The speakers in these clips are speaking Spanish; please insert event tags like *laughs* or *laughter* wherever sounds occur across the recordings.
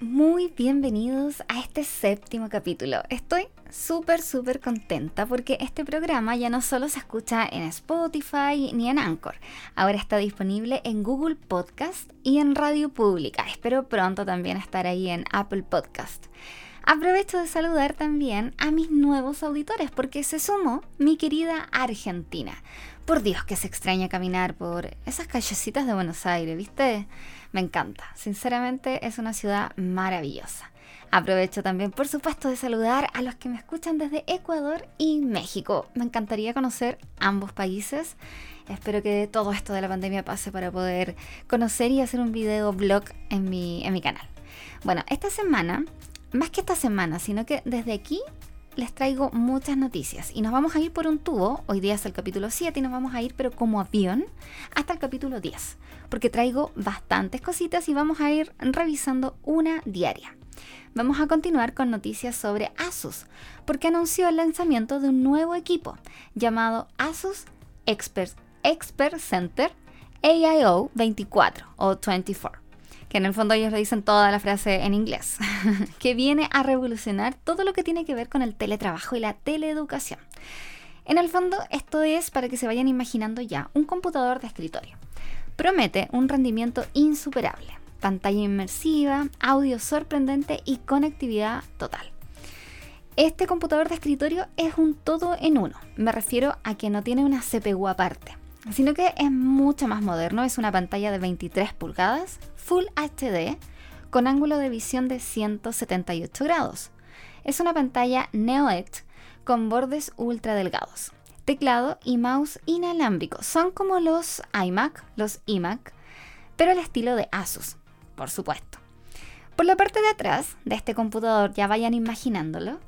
muy bienvenidos a este séptimo capítulo. Estoy súper, súper contenta porque este programa ya no solo se escucha en Spotify ni en Anchor, ahora está disponible en Google Podcast y en Radio Pública. Espero pronto también estar ahí en Apple Podcast. Aprovecho de saludar también a mis nuevos auditores porque se sumó mi querida Argentina. Por Dios que se extraña caminar por esas callecitas de Buenos Aires, ¿viste? Me encanta. Sinceramente es una ciudad maravillosa. Aprovecho también, por supuesto, de saludar a los que me escuchan desde Ecuador y México. Me encantaría conocer ambos países. Espero que todo esto de la pandemia pase para poder conocer y hacer un video blog en mi, en mi canal. Bueno, esta semana, más que esta semana, sino que desde aquí les traigo muchas noticias. Y nos vamos a ir por un tubo, hoy día es el capítulo 7 y nos vamos a ir pero como avión hasta el capítulo 10, porque traigo bastantes cositas y vamos a ir revisando una diaria. Vamos a continuar con noticias sobre Asus, porque anunció el lanzamiento de un nuevo equipo llamado Asus Expert, Expert Center AIO 24 o 24 que en el fondo ellos le dicen toda la frase en inglés, *laughs* que viene a revolucionar todo lo que tiene que ver con el teletrabajo y la teleeducación. En el fondo, esto es para que se vayan imaginando ya un computador de escritorio. Promete un rendimiento insuperable, pantalla inmersiva, audio sorprendente y conectividad total. Este computador de escritorio es un todo en uno. Me refiero a que no tiene una CPU aparte sino que es mucho más moderno. Es una pantalla de 23 pulgadas, Full HD, con ángulo de visión de 178 grados. Es una pantalla Neo Edge con bordes ultra delgados. Teclado y mouse inalámbricos. Son como los iMac, los iMac, pero al estilo de Asus, por supuesto. Por la parte de atrás de este computador, ya vayan imaginándolo,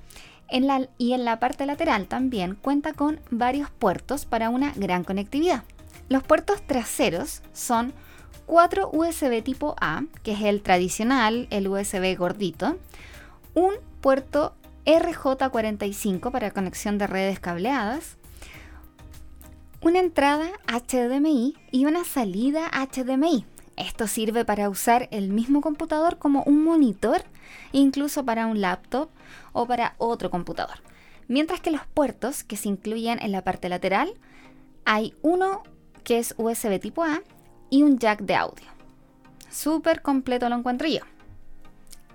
y en la parte lateral también cuenta con varios puertos para una gran conectividad. Los puertos traseros son cuatro USB tipo A, que es el tradicional, el USB gordito, un puerto RJ45 para conexión de redes cableadas, una entrada HDMI y una salida HDMI. Esto sirve para usar el mismo computador como un monitor, incluso para un laptop o para otro computador. Mientras que los puertos que se incluyen en la parte lateral, hay uno que es USB tipo A y un jack de audio. Súper completo lo encuentro yo.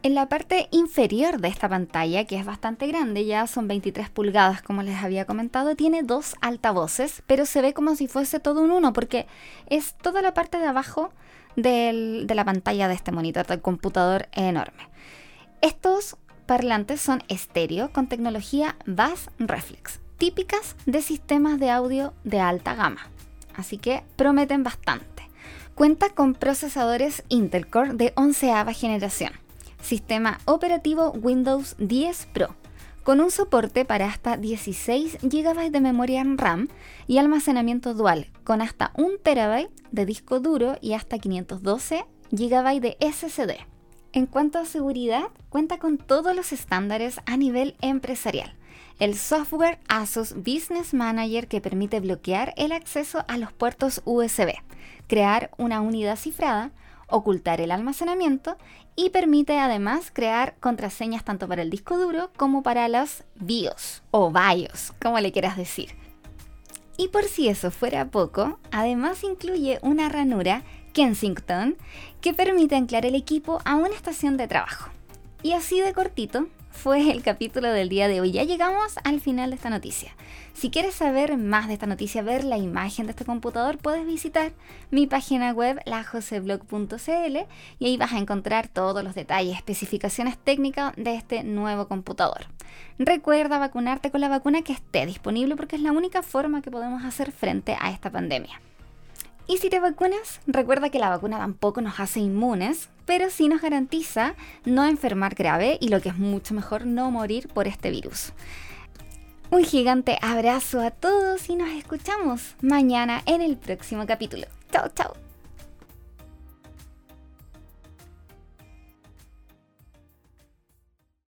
En la parte inferior de esta pantalla, que es bastante grande, ya son 23 pulgadas como les había comentado, tiene dos altavoces, pero se ve como si fuese todo un uno, porque es toda la parte de abajo de la pantalla de este monitor del computador enorme. Estos parlantes son estéreo con tecnología Bass Reflex, típicas de sistemas de audio de alta gama. Así que prometen bastante. Cuenta con procesadores Intel Core de onceava generación, sistema operativo Windows 10 Pro, con un soporte para hasta 16 GB de memoria RAM y almacenamiento dual, con hasta 1 TB de disco duro y hasta 512 GB de SSD. En cuanto a seguridad, cuenta con todos los estándares a nivel empresarial. El software Asus Business Manager que permite bloquear el acceso a los puertos USB, crear una unidad cifrada, ocultar el almacenamiento y permite además crear contraseñas tanto para el disco duro como para los BIOS o BIOS, como le quieras decir. Y por si eso fuera poco, además incluye una ranura Kensington que permite anclar el equipo a una estación de trabajo. Y así de cortito fue el capítulo del día de hoy. Ya llegamos al final de esta noticia. Si quieres saber más de esta noticia, ver la imagen de este computador, puedes visitar mi página web lajoseblog.cl y ahí vas a encontrar todos los detalles, especificaciones técnicas de este nuevo computador. Recuerda vacunarte con la vacuna que esté disponible porque es la única forma que podemos hacer frente a esta pandemia. Y si te vacunas, recuerda que la vacuna tampoco nos hace inmunes, pero sí nos garantiza no enfermar grave y lo que es mucho mejor, no morir por este virus. Un gigante abrazo a todos y nos escuchamos mañana en el próximo capítulo. Chao, chao.